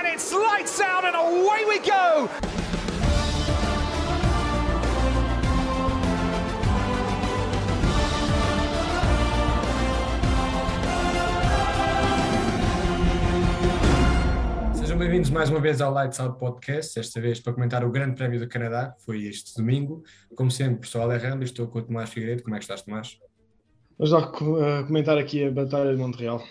and it's lights out and away we go. Sejam bem-vindos mais uma vez ao Lights Out Podcast, esta vez para comentar o Grande Prémio do Canadá, que foi este domingo. Como sempre, sou Alejandro e estou com o Tomás Figueiredo. Como é que estás, Tomás? Vamos lá uh, comentar aqui a Batalha de Montreal.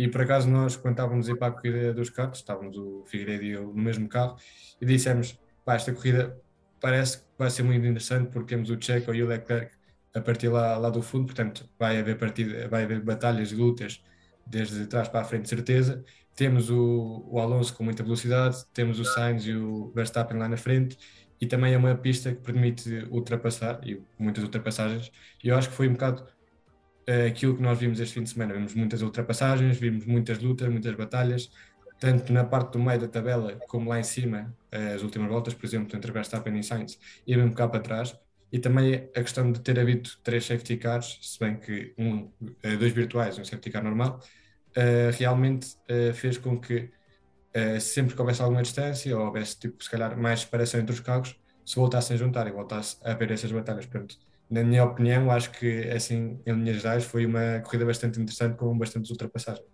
E por acaso nós, quando estávamos a ir para a corrida dos carros, estávamos o Figueiredo e eu no mesmo carro, e dissemos, pá, esta corrida parece que vai ser muito interessante porque temos o Checo e o Leclerc a partir lá, lá do fundo, portanto vai haver, partida, vai haver batalhas e lutas desde trás para a frente, certeza. Temos o, o Alonso com muita velocidade, temos o Sainz e o Verstappen lá na frente, e também é uma pista que permite ultrapassar, e muitas ultrapassagens, e eu acho que foi um bocado uh, aquilo que nós vimos este fim de semana. Vimos muitas ultrapassagens, vimos muitas lutas, muitas batalhas, tanto na parte do meio da tabela como lá em cima, uh, as últimas voltas, por exemplo, entre Verstappen e Sainz, e mesmo cá para trás. E também a questão de ter havido três safety cars, se bem que um, uh, dois virtuais e um safety car normal, realmente fez com que sempre que houvesse alguma distância ou houvesse, tipo, se calhar, mais separação entre os carros, se voltassem a juntar e voltasse a haver essas batalhas. Portanto, na minha opinião, acho que, assim, em linhas gerais, foi uma corrida bastante interessante com bastantes ultrapassagens.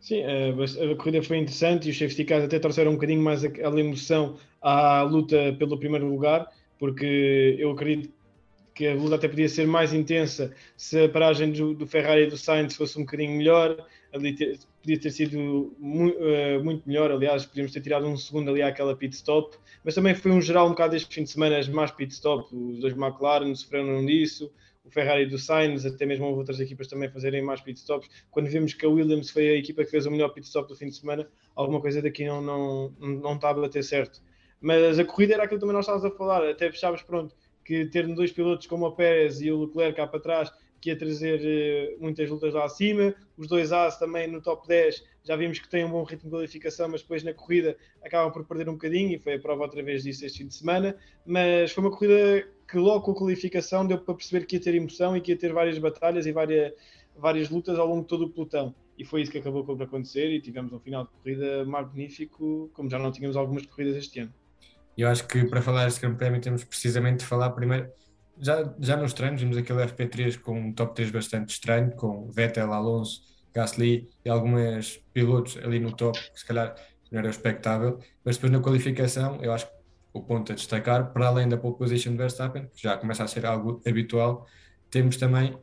Sim, a, a corrida foi interessante e os safety cars até trouxeram um bocadinho mais aquela emoção à luta pelo primeiro lugar, porque eu acredito que a luta até podia ser mais intensa se a paragem do, do Ferrari e do Sainz fosse um bocadinho melhor, ali ter, podia ter sido mu, uh, muito melhor, aliás, podíamos ter tirado um segundo ali àquela pit stop, mas também foi um geral um bocado este fim de semana, as más pit stop, os dois McLaren sofreram disso, o Ferrari do Sainz, até mesmo outras equipas também fazerem mais pit stops. Quando vimos que a Williams foi a equipa que fez o melhor pit stop do fim de semana, alguma coisa daqui não, não, não está a bater certo. Mas a corrida era aquilo que também nós estávamos a falar, até fechávamos pronto, que ter dois pilotos como o Pérez e o Leclerc cá para trás, que ia trazer uh, muitas lutas lá acima. Os dois As também no top 10, já vimos que têm um bom ritmo de qualificação, mas depois na corrida acabam por perder um bocadinho, e foi a prova outra vez disso este fim de semana. Mas foi uma corrida que logo com a qualificação deu para perceber que ia ter emoção e que ia ter várias batalhas e várias, várias lutas ao longo de todo o pelotão. E foi isso que acabou por acontecer e tivemos um final de corrida magnífico, como já não tínhamos algumas corridas este ano. Eu acho que para falar deste Grande Prémio temos precisamente de falar primeiro, já, já nos treinos, vimos aquele FP3 com um top 3 bastante estranho, com Vettel, Alonso, Gasly e alguns pilotos ali no top, que se calhar não era expectável, mas depois na qualificação, eu acho que o ponto a destacar, para além da pole position de Verstappen, que já começa a ser algo habitual, temos também uh,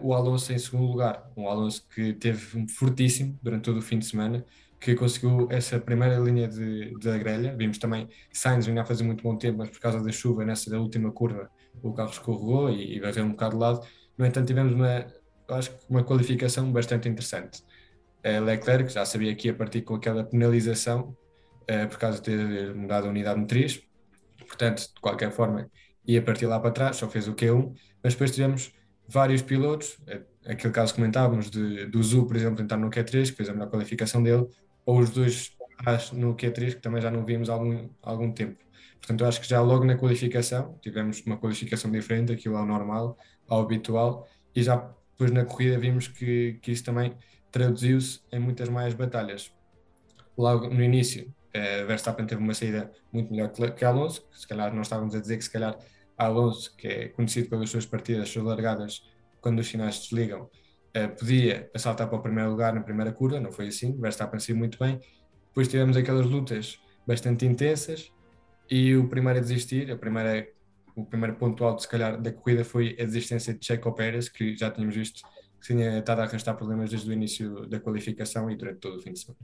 o Alonso em segundo lugar, um Alonso que teve um fortíssimo durante todo o fim de semana, que conseguiu essa primeira linha de, de grelha. Vimos também Sainz vinha a fazer muito bom tempo, mas por causa da chuva, nessa da última curva, o carro escorregou e, e varreu um bocado de lado. No entanto, tivemos uma, acho que uma qualificação bastante interessante. A Leclerc já sabia que ia partir com aquela penalização uh, por causa de ter mudado a unidade motriz, portanto, de qualquer forma, ia partir lá para trás, só fez o Q1, mas depois tivemos vários pilotos, eh, aquele caso que comentávamos de, do Zu, por exemplo, entrar no Q3, que fez a melhor qualificação dele, ou os dois no Q3, que também já não vimos há algum, algum tempo. Portanto, eu acho que já logo na qualificação tivemos uma qualificação diferente, aquilo ao normal, ao habitual, e já depois na corrida vimos que, que isso também traduziu-se em muitas mais batalhas. Logo no início, eh, Verstappen teve uma saída muito melhor que Alonso, que se calhar nós estávamos a dizer que se calhar Alonso, que é conhecido pelas suas partidas, suas largadas, quando os sinais desligam, podia saltar para o primeiro lugar na primeira curva, não foi assim, Verstappen saiu muito bem. Depois tivemos aquelas lutas bastante intensas e o primeiro a desistir, a primeira, o primeiro ponto alto, se calhar, da corrida foi a desistência de Checo Pérez, que já tínhamos visto que tinha estado a arrastar problemas desde o início da qualificação e durante todo o fim de semana.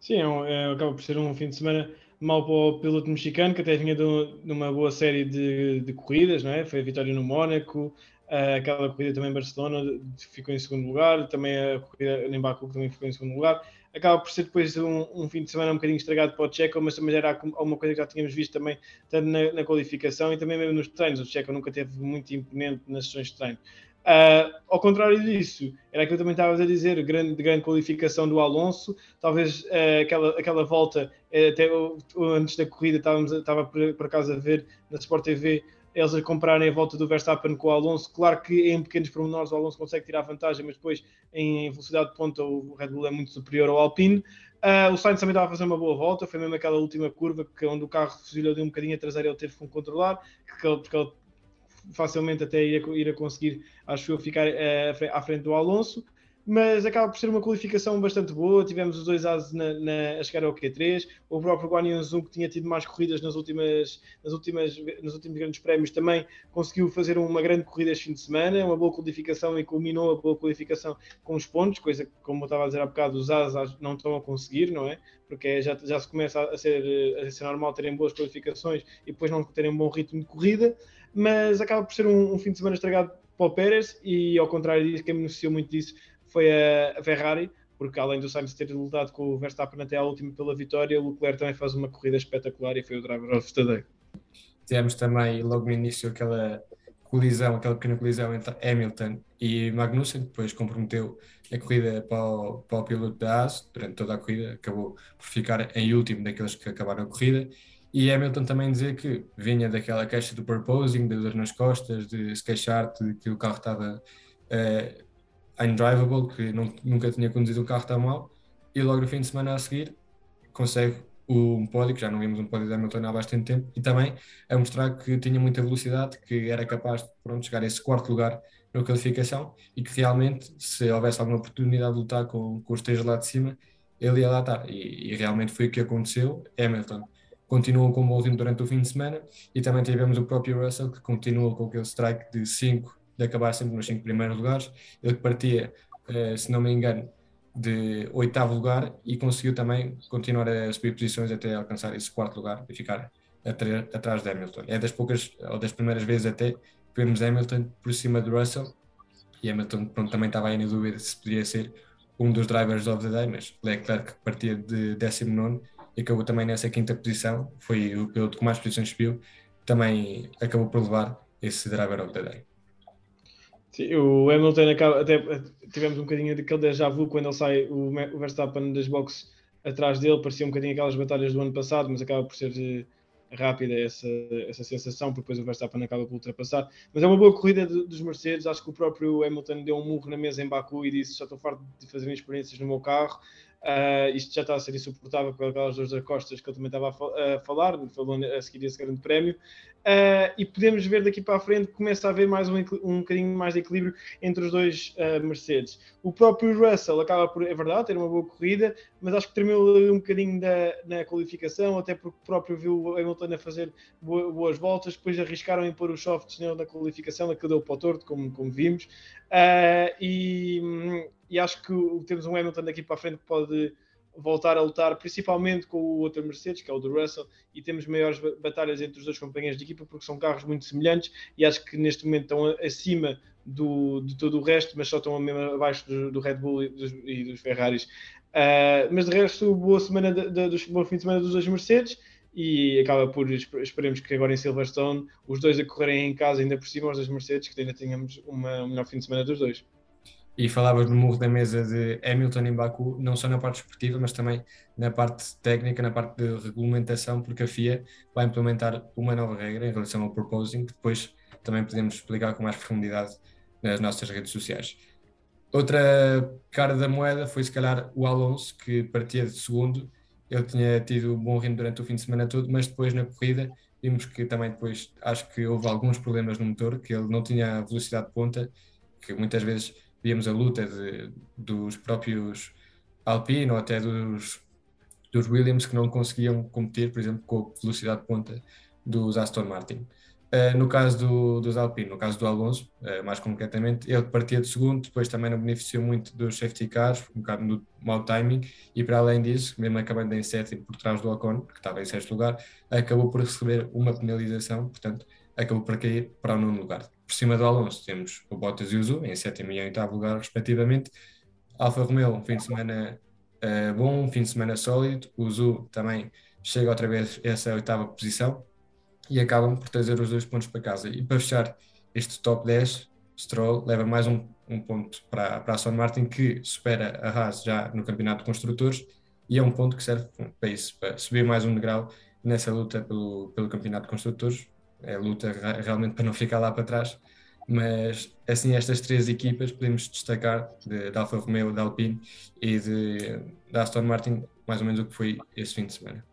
Sim, é, é, acaba por ser um fim de semana mau para o piloto mexicano, que até vinha de, de uma boa série de, de, corridas, não é? Foi a vitória no Mónaco, aquela corrida também em Barcelona ficou em segundo lugar, também a corrida em Baku também ficou em segundo lugar. Acaba por ser depois um, um, fim de semana um bocadinho estragado para o Checo, mas também era alguma coisa que já tínhamos visto também tanto na, na qualificação e também mesmo nos treinos. O Checo nunca teve muito imponente nas sessões de treino. Uh, ao contrário disso, era aquilo que eu também estava a dizer, grande, grande qualificação do Alonso, talvez uh, aquela, aquela volta, até antes da corrida, estávamos, estava por, por acaso a ver na Sport TV eles a comprarem a volta do Verstappen com o Alonso. Claro que em pequenos pormenores o Alonso consegue tirar vantagem, mas depois em velocidade de ponta o Red Bull é muito superior ao Alpine. Uh, o Sainz também estava a fazer uma boa volta, foi mesmo aquela última curva que, onde o carro fuzilhou de um bocadinho a traseira, ele teve que controlar, que, porque ele facilmente até ir a conseguir, acho eu, ficar uh, à frente do Alonso mas acaba por ser uma qualificação bastante boa. Tivemos os dois ases na, na, a chegar ao Q3. O próprio Guan Yu que tinha tido mais corridas nas últimas, nas últimas, nos últimos grandes prémios, também conseguiu fazer uma grande corrida este fim de semana, uma boa qualificação e culminou a boa qualificação com os pontos, coisa que, como eu estava a dizer há bocado, os ases não estão a conseguir, não é? Porque já, já se começa a ser, a ser normal terem boas qualificações e depois não terem um bom ritmo de corrida, mas acaba por ser um, um fim de semana estragado para o Pérez e, ao contrário disso, quem beneficiou muito disso foi a, Ferrari, porque além do Sainz ter lutado com o Verstappen até à última pela vitória, o Leclerc também faz uma corrida espetacular e foi o driver of the day. Tivemos também logo no início aquela colisão, aquela pequena colisão entre Hamilton e Magnussen, depois comprometeu a corrida para o, para o piloto da AS durante toda a corrida, acabou por ficar em último daqueles que acabaram a corrida. E Hamilton também dizer que vinha daquela queixa do purposing, de dor nas costas, de se queixar de que o carro estava uh, undrivable, que não, nunca tinha conduzido um carro tão mal, e logo no fim de semana a seguir consegue um pódio, que já não vimos um pódio de Hamilton há bastante tempo, e também a mostrar que tinha muita velocidade, que era capaz de pronto, chegar a esse quarto lugar na qualificação e que realmente, se houvesse alguma oportunidade de lutar com, com os três lá de cima, ele ia lá estar. E, e realmente foi o que aconteceu. Hamilton continuou com o ritmo durante o fim de semana e também tivemos o próprio Russell que continuou com aquele strike de 5 de acabar sempre nos cinco primeiros lugares. Ele que partia, uh, se não me engano, de oitavo lugar e conseguiu também continuar a subir posições até alcançar esse quarto lugar e ficar atrás de Hamilton. É das poucas, ou das primeiras vezes até, que vemos Hamilton por cima de Russell e Hamilton pronto, também estava aí na dúvida se podia ser um dos drivers of the day, mas Leclerc partia de 19 e acabou também nessa quinta posição, foi o piloto que mais posições subiu, também acabou por levar esse driver of the day. Sim, o Hamilton acaba, até tivemos um bocadinho daquele déjà vu quando ele sai o, o Verstappen das boxes atrás dele, parecia um bocadinho aquelas batalhas do ano passado, mas acaba por ser eh, rápida essa, essa sensação, porque depois o Verstappen acaba por ultrapassar. Mas é uma boa corrida dos Mercedes, acho que o próprio Hamilton deu um murro na mesa em Baku e disse: Já estou farto de fazer experiências no meu carro, Uh, isto já está a ser insuportável com aquelas duas costas que eu também estava a, falar, falando a seguir esse grande prémio. Uh, e podemos ver daqui para a frente começa a haver mais um, um bocadinho mais de equilíbrio entre os dois uh, Mercedes. O próprio Russell acaba por, é verdade, ter uma boa corrida, mas acho que terminou um bocadinho da, na qualificação, até porque o próprio viu o Hamilton a fazer boas voltas, depois arriscaram em pôr os softs na qualificação, aquilo deu para o torto, como, como vimos. Uh, e, e acho que temos um Hamilton daqui para a frente que pode voltar a lutar, principalmente com o outro Mercedes, que é o do Russell, e temos maiores batalhas entre os dois companheiros de equipa, porque são carros muito semelhantes e acho que neste momento estão acima do, de todo o resto, mas só estão mesmo abaixo do, do Red Bull e dos, e dos Ferraris. Uh, mas de resto, boa semana de, de, de, bom fim de semana dos dois Mercedes e acaba por esperemos que agora em Silverstone os dois a correrem em casa ainda por cima, os dois Mercedes, que ainda tenhamos uma, um melhor fim de semana dos dois. E falavas no murro da mesa de Hamilton em Baku, não só na parte esportiva, mas também na parte técnica, na parte de regulamentação, porque a FIA vai implementar uma nova regra em relação ao proposing, que depois também podemos explicar com mais profundidade nas nossas redes sociais. Outra cara da moeda foi, se calhar, o Alonso, que partia de segundo. Ele tinha tido um bom ritmo durante o fim de semana todo, mas depois na corrida vimos que também depois acho que houve alguns problemas no motor, que ele não tinha velocidade de ponta, que muitas vezes víamos a luta de, dos próprios Alpine ou até dos, dos Williams que não conseguiam competir, por exemplo, com a velocidade de ponta dos Aston Martin. Uh, no caso do, dos Alpine, no caso do Alonso, uh, mais concretamente, ele partia de segundo, depois também não beneficiou muito dos safety cars, um bocado no mau timing, e para além disso, mesmo acabando em sétimo por trás do Ocon, que estava em sexto lugar, acabou por receber uma penalização, portanto, acabou por cair para o nono lugar. Por cima do Alonso temos o Bottas e o Zu, em sétimo e oitavo lugar, respectivamente. Alfa Romeo, fim de semana uh, bom, fim de semana sólido. O Zu também chega outra vez a essa oitava posição e acabam por trazer os dois pontos para casa. E para fechar este top 10, Stroll leva mais um, um ponto para, para a Aston Martin, que supera a Haas já no campeonato de construtores, e é um ponto que serve para isso, para subir mais um degrau nessa luta pelo, pelo campeonato de construtores, é luta realmente para não ficar lá para trás. Mas assim, estas três equipas podemos destacar de, de Alfa Romeo, da Alpine e da Aston Martin mais ou menos o que foi esse fim de semana.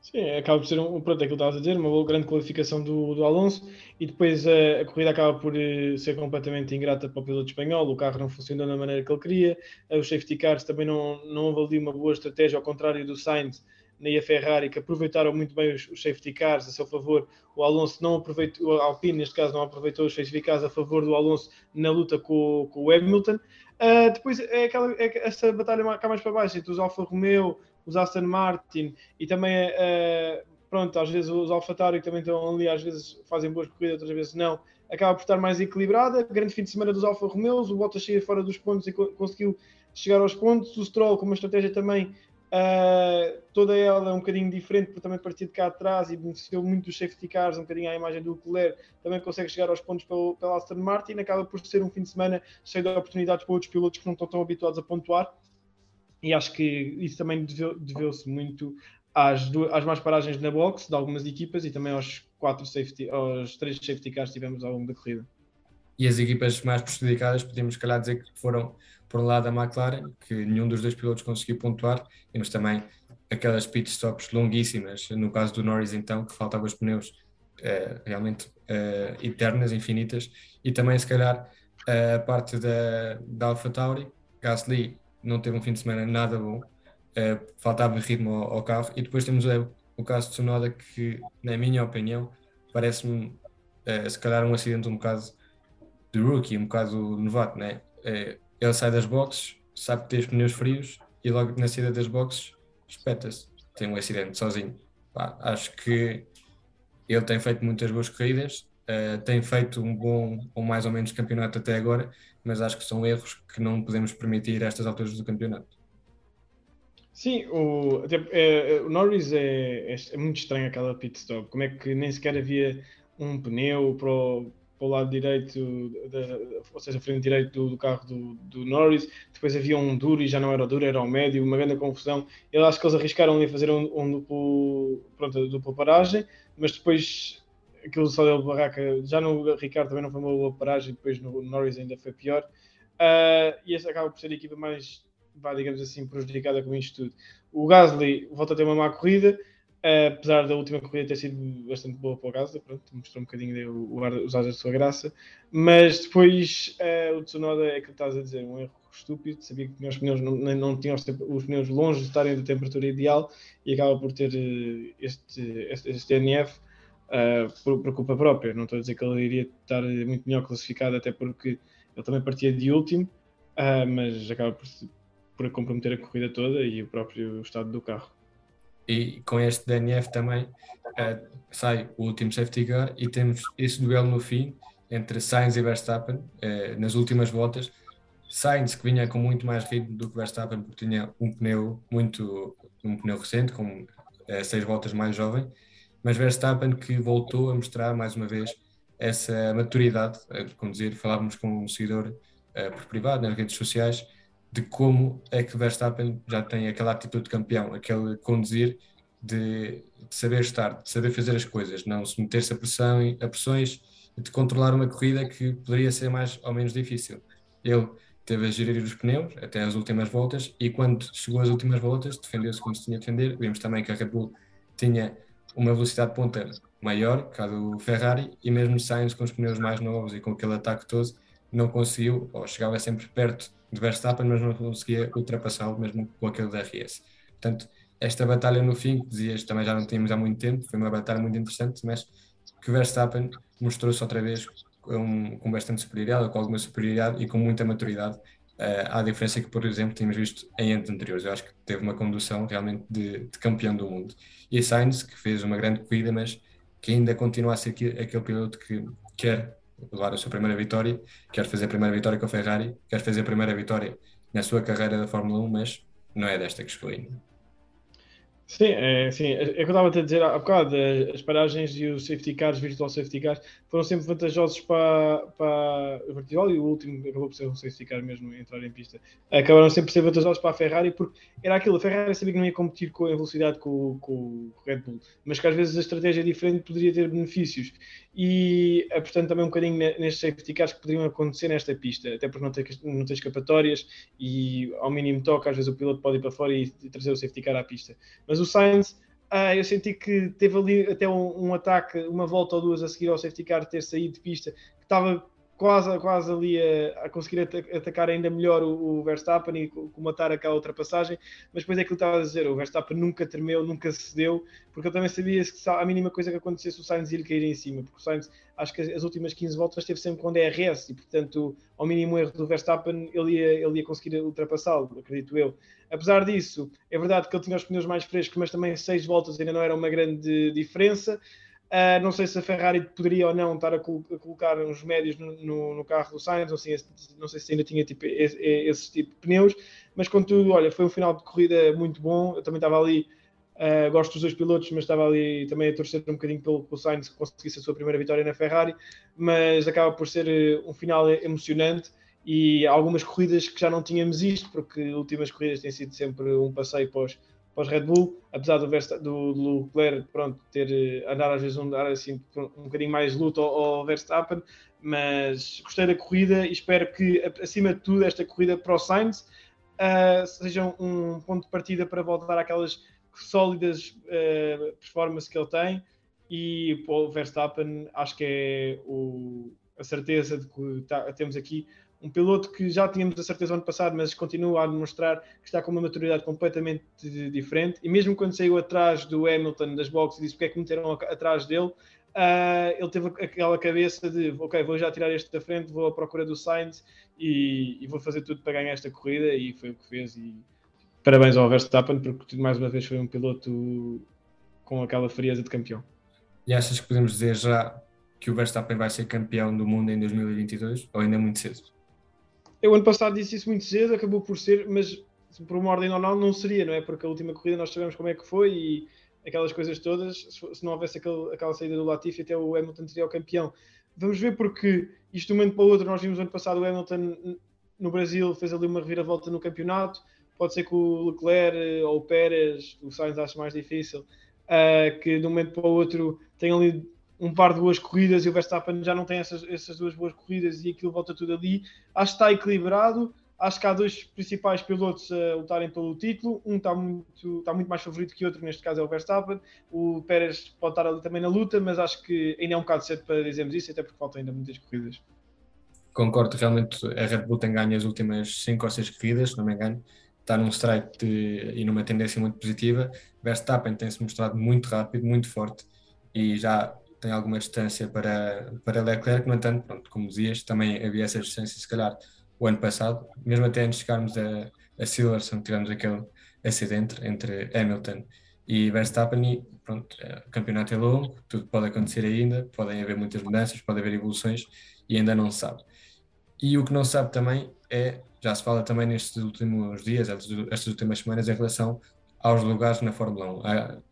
Sim, acaba por ser um, pronto, é aquilo que estavas a dizer, uma grande qualificação do, do Alonso e depois a, a corrida acaba por uh, ser completamente ingrata para o piloto espanhol, o carro não funcionou da maneira que ele queria, uh, os safety cars também não, não houve uma boa estratégia, ao contrário do Sainz nem a Ferrari, que aproveitaram muito bem os, os safety cars a seu favor, o Alonso não aproveitou, o Alpine neste caso não aproveitou os safety cars a favor do Alonso na luta com, com o Hamilton. Uh, depois é aquela, é, essa batalha cá mais para baixo, entre os Alfa Romeo, os Aston Martin e também, uh, pronto, às vezes os AlphaTauri que também estão ali, às vezes fazem boas corridas, outras vezes não, acaba por estar mais equilibrada. Grande fim de semana dos Alfa Romeos, o Bottas cheia fora dos pontos e co conseguiu chegar aos pontos. O Stroll com uma estratégia também, uh, toda ela um bocadinho diferente, porque também partiu de cá atrás e beneficiou muito dos safety cars, um bocadinho à imagem do Leclerc, também consegue chegar aos pontos pelo, pela Aston Martin. Acaba por ser um fim de semana cheio de oportunidades para outros pilotos que não estão tão habituados a pontuar e acho que isso também deveu-se muito às, às mais paragens na box de algumas equipas e também aos quatro safety, aos três safety cars que tivemos ao longo da corrida. E as equipas mais prejudicadas, podemos, se calhar, dizer que foram, por um lado, a McLaren, que nenhum dos dois pilotos conseguiu pontuar, temos também aquelas pit stops longuíssimas, no caso do Norris, então, que faltavam os pneus eh, realmente eh, eternas, infinitas, e também, se calhar, a parte da, da AlphaTauri, Gasly não teve um fim de semana nada bom, uh, faltava ritmo ao, ao, carro. E depois temos uh, o caso de Tsunoda, que, na minha opinião, parece-me se calhar um acidente um bocado de rookie, um bocado novato, né? ele sai das boxes, sabe que tem os pneus frios e logo na saída das boxes espeta-se, tem um acidente sozinho. Pá, acho que ele tem feito muitas boas corridas, Uh, tem feito um bom ou mais ou menos campeonato até agora, mas acho que são erros que não podemos permitir a estas alturas do campeonato. Sim, o, é, o Norris é, é, é, muito estranho aquela pit stop. Como é que nem sequer havia um pneu para o, para o lado direito, ou seja, frente direito do, do carro do, do, Norris. Depois havia um duro e já não era o duro, era o médio, uma grande confusão. Eu acho que eles arriscaram ali fazer um, um duplo, pronto, dupla paragem, mas depois aquilo só deu barraca. Já no Ricardo também não foi uma boa paragem, depois no Norris ainda foi pior. Uh, e esse acaba por ser a equipa mais, digamos assim, prejudicada com isto tudo. O Gasly volta a ter uma má corrida, apesar da última corrida ter sido bastante boa para o Gasly, pronto, mostrou um bocadinho o, o, os da sua graça, mas depois uh, o Tsunoda é que estás a dizer, um erro estúpido, sabia que os pneus não, não tinham os pneus longe de estarem da temperatura ideal e acaba por ter este, este, este NF uh, por, por, culpa própria. Não estou a dizer que ele iria estar muito melhor classificado, até porque ele também partia de último, mas acaba por, por comprometer a corrida toda e o próprio estado do carro. E com este DNF também uh, sai o último safety car e temos esse duelo no fim entre Sainz e Verstappen nas últimas voltas. Sainz que vinha com muito mais ritmo do que Verstappen porque tinha um pneu muito um pneu recente com seis voltas mais jovem mas Verstappen que voltou a mostrar mais uma vez essa maturidade a conduzir. Falávamos com um seguidor uh, por privado nas redes sociais de como é que Verstappen já tem aquela atitude de campeão, aquele conduzir de, de saber estar, de saber fazer as coisas, não se meter-se a, pressão, a pressões de controlar uma corrida que poderia ser mais ou menos difícil. Ele teve a gerir os pneus até as últimas voltas e quando chegou às últimas voltas defendeu-se como se tinha de defender. Vimos também que a Red Bull tinha uma velocidade de ponta maior que a do Ferrari e mesmo Sainz com os pneus mais novos e com aquele ataque todo não conseguiu, ou chegava sempre perto de Verstappen, mas não conseguia ultrapassá-lo mesmo com aquele DRS. Portanto, esta batalha no fim, que dizias também já não tínhamos há muito tempo, foi uma batalha muito interessante, mas que Verstappen mostrou-se outra vez com, com bastante superioridade, com alguma superioridade e com muita maturidade Uh, à diferença que, por exemplo, tínhamos visto em anos anteriores. Eu acho que teve uma condução realmente de, de, campeão do mundo. E Sainz, que fez uma grande corrida, mas que ainda continua a ser aquele, piloto que quer levar a sua primeira vitória, quer fazer a primeira vitória com a Ferrari, quer fazer a primeira vitória na sua carreira da Fórmula 1, mas não é desta que escolhi. Sim, é, sim, é, é que eu estava a dizer há bocado, as paragens e os safety cars, virtual safety cars, foram sempre vantajosos para, para o vertical e o último acabou por ser um safety car mesmo entrar em pista. Acabaram sempre por ser vantajosos para a Ferrari porque era aquilo, a Ferrari sabia que não ia competir com a velocidade com, com o Red Bull, mas que às vezes a estratégia diferente poderia ter benefícios e, é, portanto, também um bocadinho nestes safety cars que poderiam acontecer nesta pista, até porque não tem, não tem escapatórias e ao mínimo toque, às vezes o piloto pode ir para fora e trazer o safety car à pista. Mas o Sainz, ah, eu senti que teve ali até um, um, ataque, uma volta ou duas a seguir ao safety car ter saído de pista, que estava quase, quase ali a, a conseguir atacar ainda melhor o, o Verstappen e comatar aquela ultrapassagem, mas depois é aquilo que estava a dizer, o Verstappen nunca tremeu, nunca cedeu, porque eu também sabia que a mínima coisa que acontecesse o Sainz ia cair em cima, porque o Sainz, acho que as últimas 15 voltas esteve sempre com DRS e, portanto, ao mínimo erro do Verstappen, ele ia, ele ia conseguir ultrapassá-lo, acredito eu. Apesar disso, é verdade que ele tinha os pneus mais frescos, mas também 6 voltas ainda não era uma grande diferença. Uh, não sei se a Ferrari poderia ou não estar a, col a colocar uns médios no, no, no, carro do Sainz, não sei, não sei se ainda tinha tipo, esse, esse, tipo de pneus, mas contudo, olha, foi um final de corrida muito bom. Eu também estava ali, uh, gosto dos dois pilotos, mas estava ali também a torcer um bocadinho pelo, pelo Sainz que conseguisse a sua primeira vitória na Ferrari, mas acaba por ser uh, um final emocionante e algumas corridas que já não tínhamos isto, porque últimas corridas têm sido sempre um passeio pós para os Red Bull, apesar do, do, do Leclerc pronto, ter eh, andar às vezes um, assim, um bocadinho mais luto ao, ao, Verstappen, mas gostei da corrida e espero que, acima de tudo, esta corrida para o Sainz uh, seja um ponto de partida para voltar àquelas sólidas uh, performances que ele tem e para o Verstappen acho que é o, a certeza de que tá, temos aqui um piloto que já tínhamos a certeza ano passado, mas continua a demonstrar que está com uma maturidade completamente diferente. E mesmo quando saiu atrás do Hamilton das boxes e disse porque é que meteram atrás dele, uh, ele teve aquela cabeça de ok, vou já tirar este da frente, vou à procura do Sainz e, e, vou fazer tudo para ganhar esta corrida. E foi o que fez. E parabéns ao Verstappen, porque mais uma vez foi um piloto com aquela frieza de campeão. E achas que podemos dizer já que o Verstappen vai ser campeão do mundo em 2022 ou ainda muito cedo? Eu ano passado disse isso muito cedo, acabou por ser, mas por uma ordem normal não seria, não é? Porque a última corrida nós sabemos como é que foi e aquelas coisas todas, se não houvesse aquele, aquela saída do Latifi, até o Hamilton seria o campeão. Vamos ver porque isto de um momento para o outro, nós vimos ano passado o Hamilton no Brasil fez ali uma reviravolta no campeonato, pode ser que o Leclerc eh, ou o Pérez, o Sainz acho mais difícil, uh, que de um momento para o outro tenham ali um par de boas corridas e o Verstappen já não tem essas, essas duas boas corridas e aquilo volta tudo ali. Acho que está equilibrado. Acho que há dois principais pilotos a lutarem pelo título. Um está muito, está muito mais favorito que o outro, neste caso é o Verstappen. O Pérez pode estar ali também na luta, mas acho que ainda é um bocado cedo para dizermos isso, até porque faltam ainda muitas corridas. Concordo, realmente a Red Bull tem ganho as últimas 5 ou 6 corridas, se não me engano. Está num strike de, e numa tendência muito positiva. Verstappen tem-se mostrado muito rápido, muito forte e já tem alguma distância para, para Leclerc, no entanto, pronto, como dizias, também havia essa distância, se calhar, o ano passado, mesmo até antes de chegarmos a, a Silverstone, tivemos aquele acidente entre Hamilton e Verstappen e pronto, é, o campeonato é longo, tudo pode acontecer ainda, podem haver muitas mudanças, pode haver evoluções e ainda não se sabe. E o que não se sabe também é, já se fala também nestes últimos dias, estas últimas semanas, em relação aos lugares na Fórmula 1.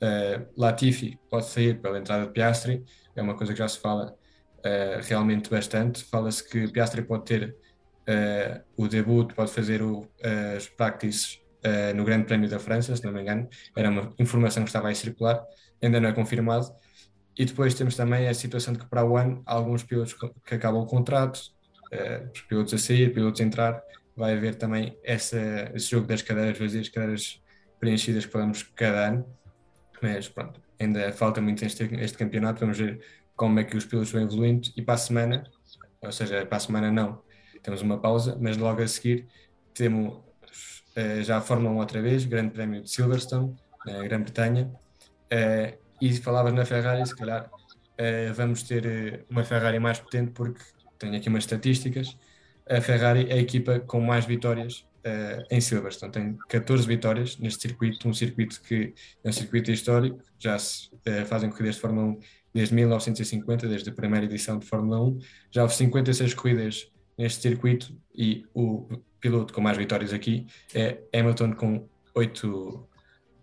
Uh, Latifi pode sair pela entrada de Piastri, é uma coisa que já se fala uh, realmente bastante. Fala-se que Piastri pode ter uh, o debut, pode fazer o, as practices no Grande Prémio da França, se não me engano. Era uma informação que estava a circular, ainda não é confirmado. E depois temos também a situação de que para o ano há alguns pilotos que acabam o contrato, os pilotos a sair, pilotos a entrar. Vai haver também essa, esse jogo das cadeiras vazias, cadeiras preenchidas que falamos cada ano mas pronto, ainda falta muito este, este campeonato. Vamos ver como é que os pilotos vão evoluindo. E para a semana, ou seja, para a semana não, temos uma pausa, mas logo a seguir temos uh, já a Fórmula 1 outra vez, Grande Prémio de Silverstone, na Grã-Bretanha. Uh, e falavas na Ferrari, se calhar uh, vamos ter uma Ferrari mais potente, porque tenho aqui umas estatísticas. A Ferrari é a equipa com mais vitórias uh, em Silverstone. Tem 14 vitórias neste circuito, um circuito que é um circuito histórico, já se uh, fazem corridas de Fórmula 1 desde 1950, desde a primeira edição de Fórmula 1. Já houve 56 corridas neste circuito e o piloto com mais vitórias aqui é Hamilton com 8,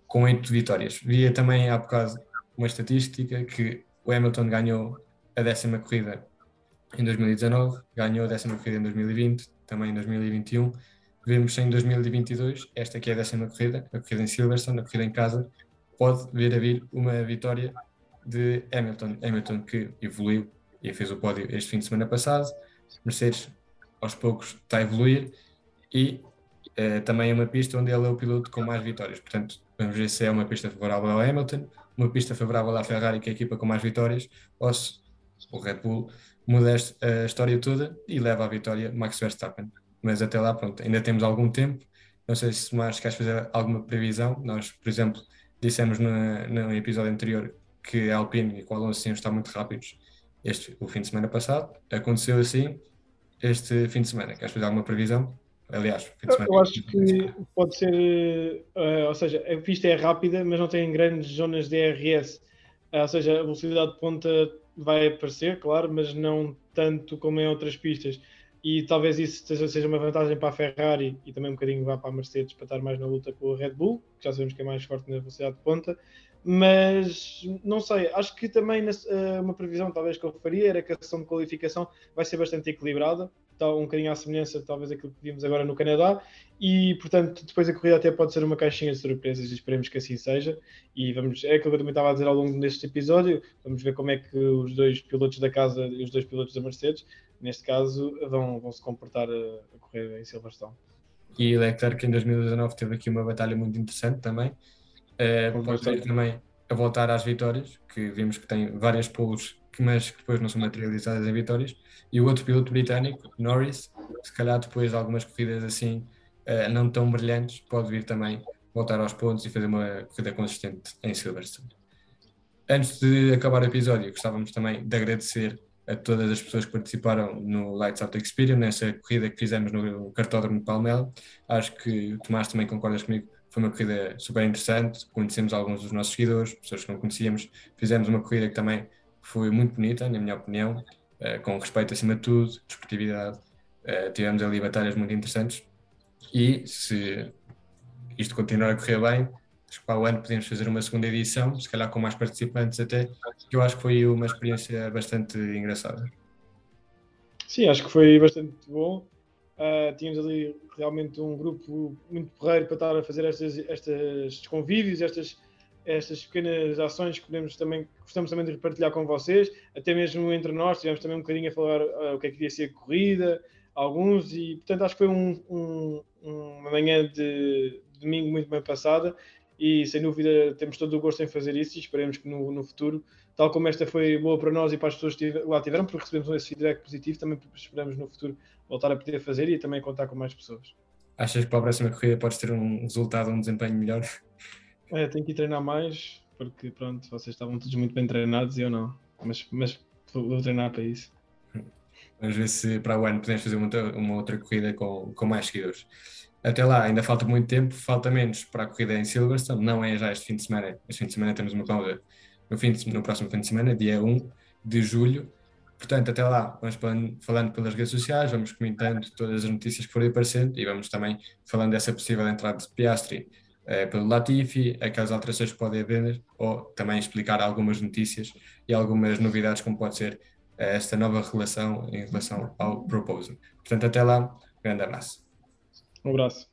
com oito vitórias. Via também há bocado uma estatística que o Hamilton ganhou a décima corrida em 2019, ganhou a décima corrida em 2020, também em 2021. Vemos em 2022, esta aqui é a décima corrida, a corrida em Silverstone, a corrida em casa, pode vir a vir uma vitória de Hamilton. Hamilton que evoluiu e fez o pódio este fim de semana passado. Mercedes, aos poucos, está a evoluir e uh, também é uma pista onde ele é o piloto com mais vitórias. Portanto, vamos ver se é uma pista favorável ao Hamilton, uma pista favorável à Ferrari, que é a equipa com mais vitórias, ou se o Red Bull muda a história toda e leva à vitória Max Verstappen. Mas até lá, pronto, ainda temos algum tempo. Não sei se mais queres fazer alguma previsão. Nós, por exemplo, dissemos no, no episódio anterior que a Alpine e o Alonso iam estar muito rápidos este, o fim de semana passado. Aconteceu assim este fim de semana. Queres fazer alguma previsão? Aliás, fim de semana. Eu acho que pode ser, uh, ou seja, a pista é rápida, mas não tem grandes zonas de DRS. Uh, ou seja, a velocidade de ponta vai aparecer, claro, mas não tanto como em outras pistas. E talvez isso seja uma vantagem para a Ferrari e também um bocadinho vá para a Mercedes para estar mais na luta com a Red Bull, que já sabemos que é mais forte na velocidade de ponta. Mas não sei, acho que também eh, uma previsão talvez que eu faria era que a sessão de qualificação vai ser bastante equilibrada, está um bocadinho à semelhança talvez aquilo que vimos agora no Canadá e portanto depois a corrida até pode ser uma caixinha de surpresas e esperemos que assim seja e vamos, é aquilo que eu também estava a dizer ao longo deste episódio, vamos ver como é que os dois pilotos da casa e os dois pilotos da Mercedes, neste caso, vão, vão se comportar a, a correr em Silverstone. E Leclerc em 2019 teve aqui uma batalha muito interessante também, Uh, pode ter também a voltar às vitórias, que vimos que tem várias poles, mas que depois não são materializadas em vitórias. E o outro piloto britânico, Norris, se calhar depois de algumas corridas assim uh, não tão brilhantes, pode vir também voltar aos pontos e fazer uma corrida consistente em Silverstone. Antes de acabar o episódio, gostávamos também de agradecer a todas as pessoas que participaram no Lights Out Experience, nessa corrida que fizemos no cartódromo de Palmela. Acho que Tomás também concordas comigo foi uma corrida super interessante, conhecemos alguns dos nossos seguidores, pessoas que não conhecíamos, fizemos uma corrida que também foi muito bonita, na minha opinião, uh, com respeito acima de tudo, desportividade, uh, tivemos ali batalhas muito interessantes. E se isto continuar a correr bem, para o ano podemos fazer uma segunda edição, se calhar com mais participantes até, que eu acho que foi uma experiência bastante engraçada. Sim, acho que foi bastante bom. Uh, tínhamos ali realmente um grupo muito porreiro para estar a fazer estas, estes convívios, estas, estas pequenas ações que podemos também, gostamos também de partilhar com vocês, até mesmo entre nós, tivemos também um bocadinho a falar uh, o que é que devia ser corrida, alguns, e portanto acho que foi um, um, uma manhã de domingo muito bem passada e sem dúvida temos todo o gosto em fazer isso e esperemos que no, no futuro, tal como esta foi boa para nós e para as pessoas que lá tiveram, porque recebemos esse feedback positivo, também esperamos no futuro voltar a poder fazer e também contar com mais pessoas. Achas que para a próxima corrida podes ter um resultado, um desempenho melhor? É, tenho que ir treinar mais, porque pronto, vocês estavam todos muito bem treinados e eu não, mas, mas vou treinar para isso. Vamos ver se para o ano podemos fazer uma, uma outra corrida com, com mais seguidores. Até lá ainda falta muito tempo, falta menos para a corrida em Silverstone, não é já este fim de semana, este fim de semana temos uma pausa no, fim de, no próximo fim de semana, dia 1 de julho, Portanto, até lá, vamos falando pelas redes sociais, vamos comentando todas as notícias que forem aparecendo e vamos também falando dessa possível entrada de Piastri eh, pelo Latifi, aquelas alterações que podem haver, ou também explicar algumas notícias e algumas novidades, como pode ser eh, esta nova relação em relação ao proposal. Portanto, até lá, grande abraço. Um abraço.